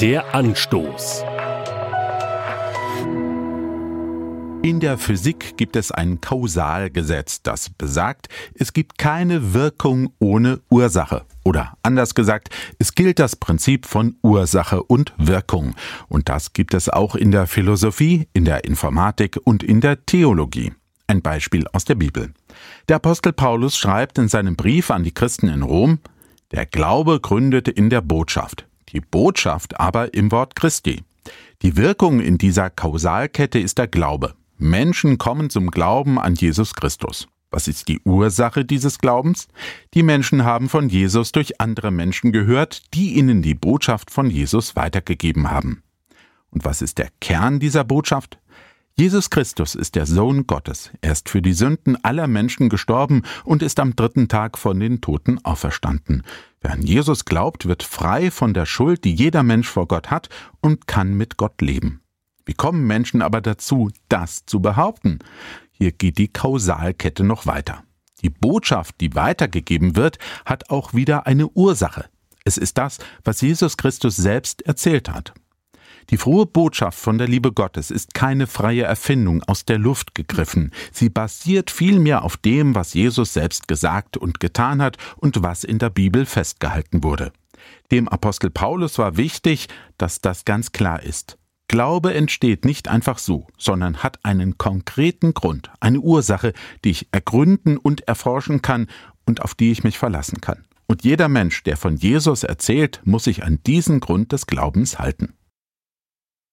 Der Anstoß. In der Physik gibt es ein Kausalgesetz, das besagt, es gibt keine Wirkung ohne Ursache. Oder anders gesagt, es gilt das Prinzip von Ursache und Wirkung. Und das gibt es auch in der Philosophie, in der Informatik und in der Theologie. Ein Beispiel aus der Bibel. Der Apostel Paulus schreibt in seinem Brief an die Christen in Rom, der Glaube gründet in der Botschaft, die Botschaft aber im Wort Christi. Die Wirkung in dieser Kausalkette ist der Glaube. Menschen kommen zum Glauben an Jesus Christus. Was ist die Ursache dieses Glaubens? Die Menschen haben von Jesus durch andere Menschen gehört, die ihnen die Botschaft von Jesus weitergegeben haben. Und was ist der Kern dieser Botschaft? Jesus Christus ist der Sohn Gottes. Er ist für die Sünden aller Menschen gestorben und ist am dritten Tag von den Toten auferstanden. Wer an Jesus glaubt, wird frei von der Schuld, die jeder Mensch vor Gott hat und kann mit Gott leben. Wie kommen Menschen aber dazu, das zu behaupten? Hier geht die Kausalkette noch weiter. Die Botschaft, die weitergegeben wird, hat auch wieder eine Ursache. Es ist das, was Jesus Christus selbst erzählt hat. Die frohe Botschaft von der Liebe Gottes ist keine freie Erfindung aus der Luft gegriffen. Sie basiert vielmehr auf dem, was Jesus selbst gesagt und getan hat und was in der Bibel festgehalten wurde. Dem Apostel Paulus war wichtig, dass das ganz klar ist. Glaube entsteht nicht einfach so, sondern hat einen konkreten Grund, eine Ursache, die ich ergründen und erforschen kann und auf die ich mich verlassen kann. Und jeder Mensch, der von Jesus erzählt, muss sich an diesen Grund des Glaubens halten.